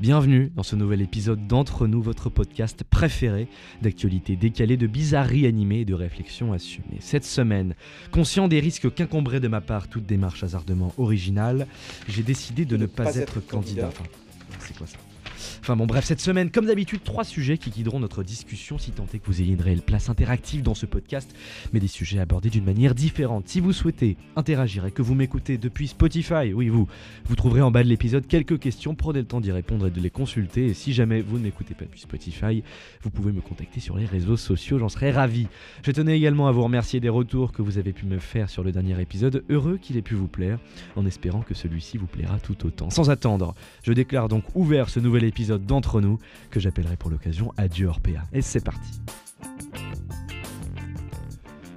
Bienvenue dans ce nouvel épisode d'Entre nous, votre podcast préféré d'actualité décalée, de bizarreries animées et de réflexions assumées. Cette semaine, conscient des risques qu'incombrait de ma part toute démarche hasardement originale, j'ai décidé de ne pas, être, candidat. Enfin, c'est quoi ça? Enfin bon bref, cette semaine, comme d'habitude, trois sujets qui guideront notre discussion si tant est que vous ayez une réelle place interactive dans ce podcast, mais des sujets abordés d'une manière différente. Si vous souhaitez interagir et que vous m'écoutez depuis Spotify, oui vous, vous trouverez en bas de l'épisode quelques questions, prenez le temps d'y répondre et de les consulter. Et si jamais vous ne m'écoutez pas depuis Spotify, vous pouvez me contacter sur les réseaux sociaux, j'en serais ravi. Je tenais également à vous remercier des retours que vous avez pu me faire sur le dernier épisode, heureux qu'il ait pu vous plaire, en espérant que celui-ci vous plaira tout autant. Sans attendre, je déclare donc ouvert ce nouvel épisode d'entre nous que j'appellerai pour l'occasion Adieu Orpea. Et c'est parti.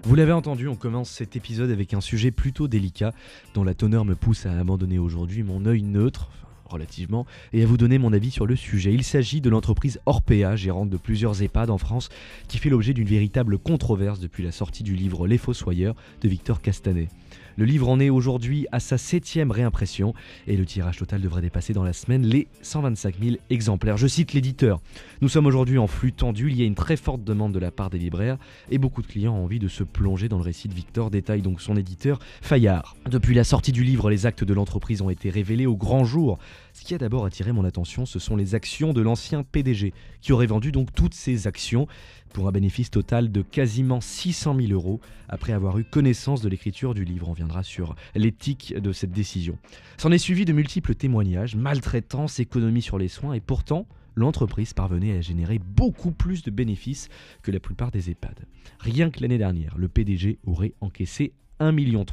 Vous l'avez entendu, on commence cet épisode avec un sujet plutôt délicat dont la teneur me pousse à abandonner aujourd'hui mon œil neutre, relativement, et à vous donner mon avis sur le sujet. Il s'agit de l'entreprise Orpea, gérante de plusieurs EHPAD en France, qui fait l'objet d'une véritable controverse depuis la sortie du livre Les Fossoyeurs de Victor Castanet. Le livre en est aujourd'hui à sa septième réimpression et le tirage total devrait dépasser dans la semaine les 125 000 exemplaires. Je cite l'éditeur. Nous sommes aujourd'hui en flux tendu, il y a une très forte demande de la part des libraires et beaucoup de clients ont envie de se plonger dans le récit de Victor, détaille donc son éditeur Fayard. Depuis la sortie du livre, les actes de l'entreprise ont été révélés au grand jour. Ce qui a d'abord attiré mon attention, ce sont les actions de l'ancien PDG, qui aurait vendu donc toutes ses actions pour un bénéfice total de quasiment 600 000 euros après avoir eu connaissance de l'écriture du livre. On viendra sur l'éthique de cette décision. S'en est suivi de multiples témoignages, maltraitance, économie sur les soins et pourtant, l'entreprise parvenait à générer beaucoup plus de bénéfices que la plupart des EHPAD. Rien que l'année dernière, le PDG aurait encaissé 1,3 million.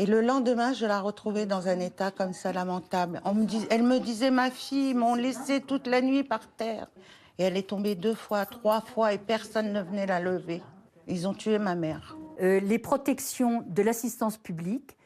Et le lendemain, je la retrouvais dans un état comme ça lamentable. Elle me disait, ma fille, m'ont laissé toute la nuit par terre. Et elle est tombée deux fois, trois fois et personne ne venait la lever. Ils ont tué ma mère. Euh, les protections de l'assistance publique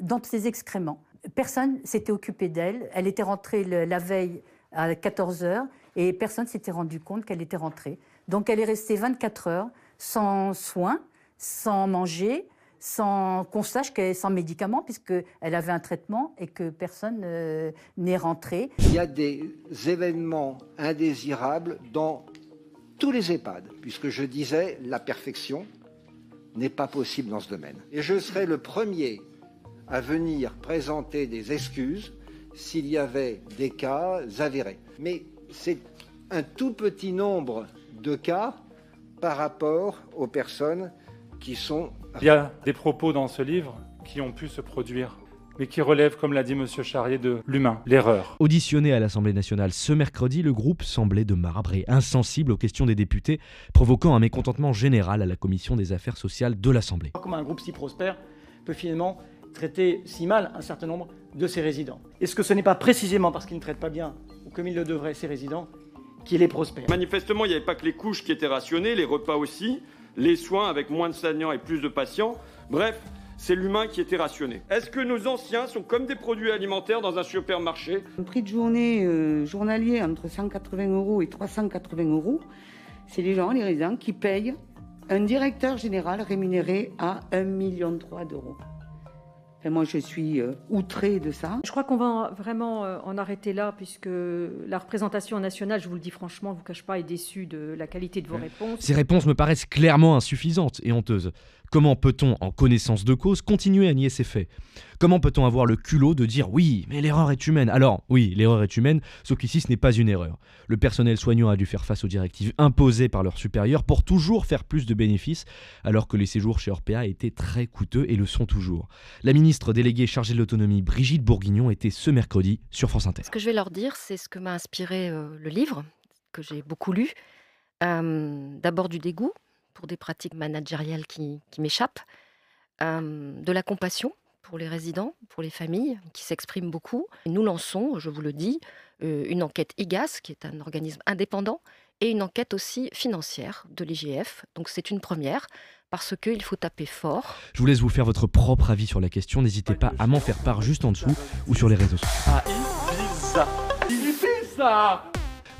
dans ses excréments. Personne s'était occupé d'elle. Elle était rentrée la veille à 14 heures et personne s'était rendu compte qu'elle était rentrée. Donc elle est restée 24 heures sans soins, sans manger, sans qu'on sache qu'elle est sans médicaments, puisqu'elle avait un traitement et que personne euh, n'est rentré. Il y a des événements indésirables dans tous les EHPAD, puisque je disais la perfection n'est pas possible dans ce domaine. Et je serai le premier à venir présenter des excuses s'il y avait des cas avérés. Mais c'est un tout petit nombre de cas par rapport aux personnes qui sont il y a des propos dans ce livre qui ont pu se produire mais qui relèvent, comme l'a dit M. Charrier, de l'humain, l'erreur. Auditionné à l'Assemblée nationale ce mercredi, le groupe semblait de marbre et insensible aux questions des députés, provoquant un mécontentement général à la commission des affaires sociales de l'Assemblée. Comment un groupe si prospère peut finalement traiter si mal un certain nombre de ses résidents? Est-ce que ce n'est pas précisément parce qu'il ne traite pas bien, ou comme il le devrait, ses résidents, qu'il est prospère? Manifestement, il n'y avait pas que les couches qui étaient rationnées, les repas aussi les soins avec moins de soignants et plus de patients. Bref, c'est l'humain qui était rationné. Est-ce que nos anciens sont comme des produits alimentaires dans un supermarché? Un prix de journée euh, journalier entre 180 euros et 380 euros, c'est les gens, les résidents, qui payent un directeur général rémunéré à 1,3 million d'euros moi, je suis euh, outrée de ça. Je crois qu'on va vraiment euh, en arrêter là, puisque la représentation nationale, je vous le dis franchement, vous cache pas, est déçue de la qualité de vos réponses. Ces réponses me paraissent clairement insuffisantes et honteuses. Comment peut-on, en connaissance de cause, continuer à nier ces faits? Comment peut-on avoir le culot de dire oui, mais l'erreur est humaine? Alors, oui, l'erreur est humaine, sauf qu'ici ce n'est pas une erreur. Le personnel soignant a dû faire face aux directives imposées par leurs supérieurs pour toujours faire plus de bénéfices, alors que les séjours chez Orpea étaient très coûteux et le sont toujours. La ministre déléguée chargée de l'autonomie, Brigitte Bourguignon, était ce mercredi sur France Inter. Ce que je vais leur dire, c'est ce que m'a inspiré euh, le livre, que j'ai beaucoup lu. Euh, d'abord du dégoût pour des pratiques managériales qui, m'échappent, euh, de la compassion pour les résidents, pour les familles, qui s'expriment beaucoup. Nous lançons, je vous le dis, euh, une enquête IGAS, qui est un organisme indépendant, et une enquête aussi financière de l'IGF. Donc c'est une première parce qu'il faut taper fort. Je vous laisse vous faire votre propre avis sur la question. N'hésitez pas à m'en faire part juste en dessous ou sur les réseaux sociaux. Ah,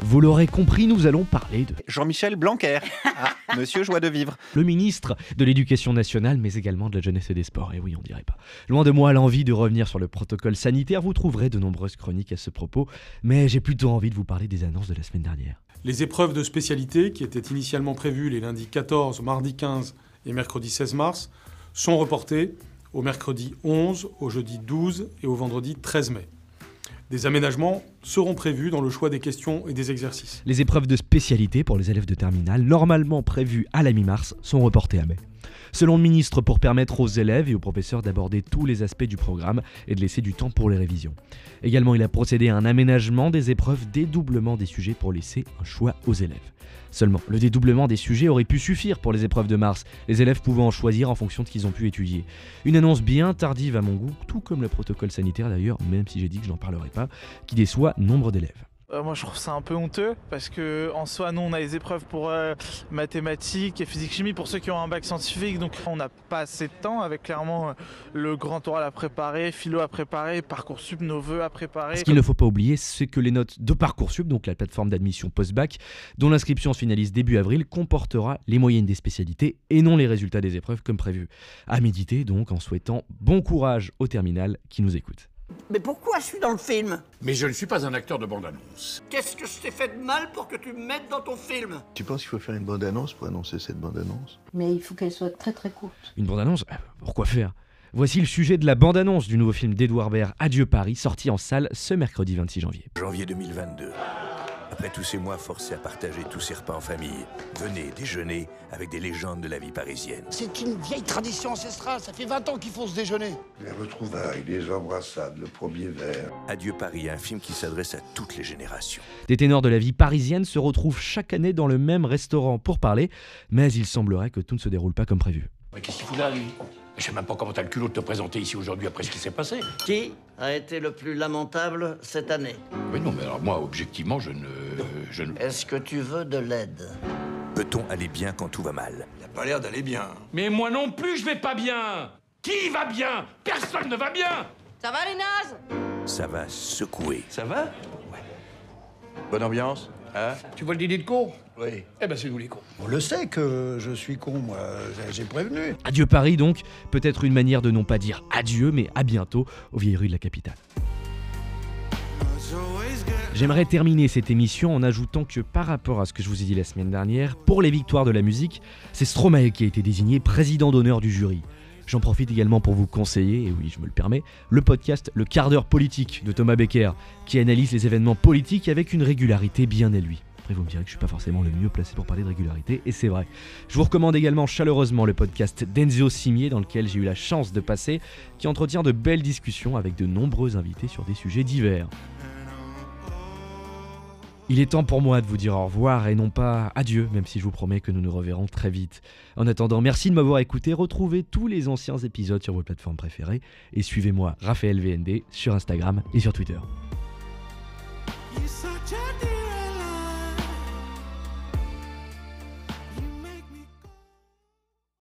Vous l'aurez compris, nous allons parler de Jean-Michel Blanquer, ah, Monsieur Joie de Vivre. le ministre de l'Éducation nationale, mais également de la jeunesse et des sports. Et oui, on dirait pas. Loin de moi l'envie de revenir sur le protocole sanitaire, vous trouverez de nombreuses chroniques à ce propos, mais j'ai plutôt envie de vous parler des annonces de la semaine dernière. Les épreuves de spécialité, qui étaient initialement prévues les lundis 14, mardi 15 et mercredi 16 mars, sont reportées au mercredi 11, au jeudi 12 et au vendredi 13 mai. Des aménagements seront prévus dans le choix des questions et des exercices. Les épreuves de spécialité pour les élèves de terminale, normalement prévues à la mi-mars, sont reportées à mai. Selon le ministre, pour permettre aux élèves et aux professeurs d'aborder tous les aspects du programme et de laisser du temps pour les révisions. Également, il a procédé à un aménagement des épreuves, dédoublement des sujets pour laisser un choix aux élèves. Seulement, le dédoublement des sujets aurait pu suffire pour les épreuves de mars, les élèves pouvant en choisir en fonction de ce qu'ils ont pu étudier. Une annonce bien tardive à mon goût, tout comme le protocole sanitaire d'ailleurs, même si j'ai dit que je n'en parlerai pas, qui déçoit nombre d'élèves. Euh, moi, je trouve ça un peu honteux parce que en soi, nous, on a les épreuves pour euh, mathématiques et physique-chimie pour ceux qui ont un bac scientifique, donc on n'a pas assez de temps avec clairement euh, le grand oral à préparer, philo à préparer, parcoursup, nos vœux à préparer. Ce qu'il ne faut pas oublier, c'est que les notes de Parcoursup, donc la plateforme d'admission post-bac, dont l'inscription se finalise début avril, comportera les moyennes des spécialités et non les résultats des épreuves comme prévu. À méditer donc en souhaitant bon courage au terminal qui nous écoute. Mais pourquoi je suis dans le film Mais je ne suis pas un acteur de bande-annonce. Qu'est-ce que je t'ai fait de mal pour que tu me mettes dans ton film? Tu penses qu'il faut faire une bande-annonce pour annoncer cette bande-annonce? Mais il faut qu'elle soit très très courte. Une bande-annonce? Euh, Pourquoi faire? Voici le sujet de la bande-annonce du nouveau film d'Edouard Baird, Adieu Paris, sorti en salle ce mercredi 26 janvier. Janvier 2022. Après tous ces mois forcés à partager tous ces repas en famille, venez déjeuner avec des légendes de la vie parisienne. C'est une vieille tradition ancestrale, ça fait 20 ans qu'il faut se déjeuner. Les retrouvailles, les embrassades, le premier verre. Adieu Paris, un film qui s'adresse à toutes les générations. Des ténors de la vie parisienne se retrouvent chaque année dans le même restaurant pour parler, mais il semblerait que tout ne se déroule pas comme prévu. Mais qu'est-ce qu'il fout là, lui? Je sais même pas comment t'as le culot de te présenter ici aujourd'hui après ce qui s'est passé. Qui a été le plus lamentable cette année Oui, non, mais alors moi, objectivement, je ne. Je ne... Est-ce que tu veux de l'aide Peut-on aller bien quand tout va mal? Il a pas l'air d'aller bien. Mais moi non plus, je vais pas bien Qui va bien? Personne ne va bien Ça va les nazes Ça va secouer. Ça va? Bonne ambiance Hein Tu vois le dîner de con Oui. Eh ben, c'est nous les cons. On le sait que je suis con, moi. J'ai prévenu. Adieu Paris donc, peut-être une manière de non pas dire adieu, mais à bientôt aux vieilles rues de la capitale. J'aimerais terminer cette émission en ajoutant que par rapport à ce que je vous ai dit la semaine dernière, pour les victoires de la musique, c'est Stromae qui a été désigné président d'honneur du jury. J'en profite également pour vous conseiller, et oui je me le permets, le podcast Le quart d'heure politique de Thomas Becker, qui analyse les événements politiques avec une régularité bien à lui. Après vous me direz que je suis pas forcément le mieux placé pour parler de régularité, et c'est vrai. Je vous recommande également chaleureusement le podcast d'Enzio Simier, dans lequel j'ai eu la chance de passer, qui entretient de belles discussions avec de nombreux invités sur des sujets divers. Il est temps pour moi de vous dire au revoir et non pas adieu, même si je vous promets que nous nous reverrons très vite. En attendant, merci de m'avoir écouté, retrouvez tous les anciens épisodes sur vos plateformes préférées et suivez-moi RaphaëlVND, sur Instagram et sur Twitter.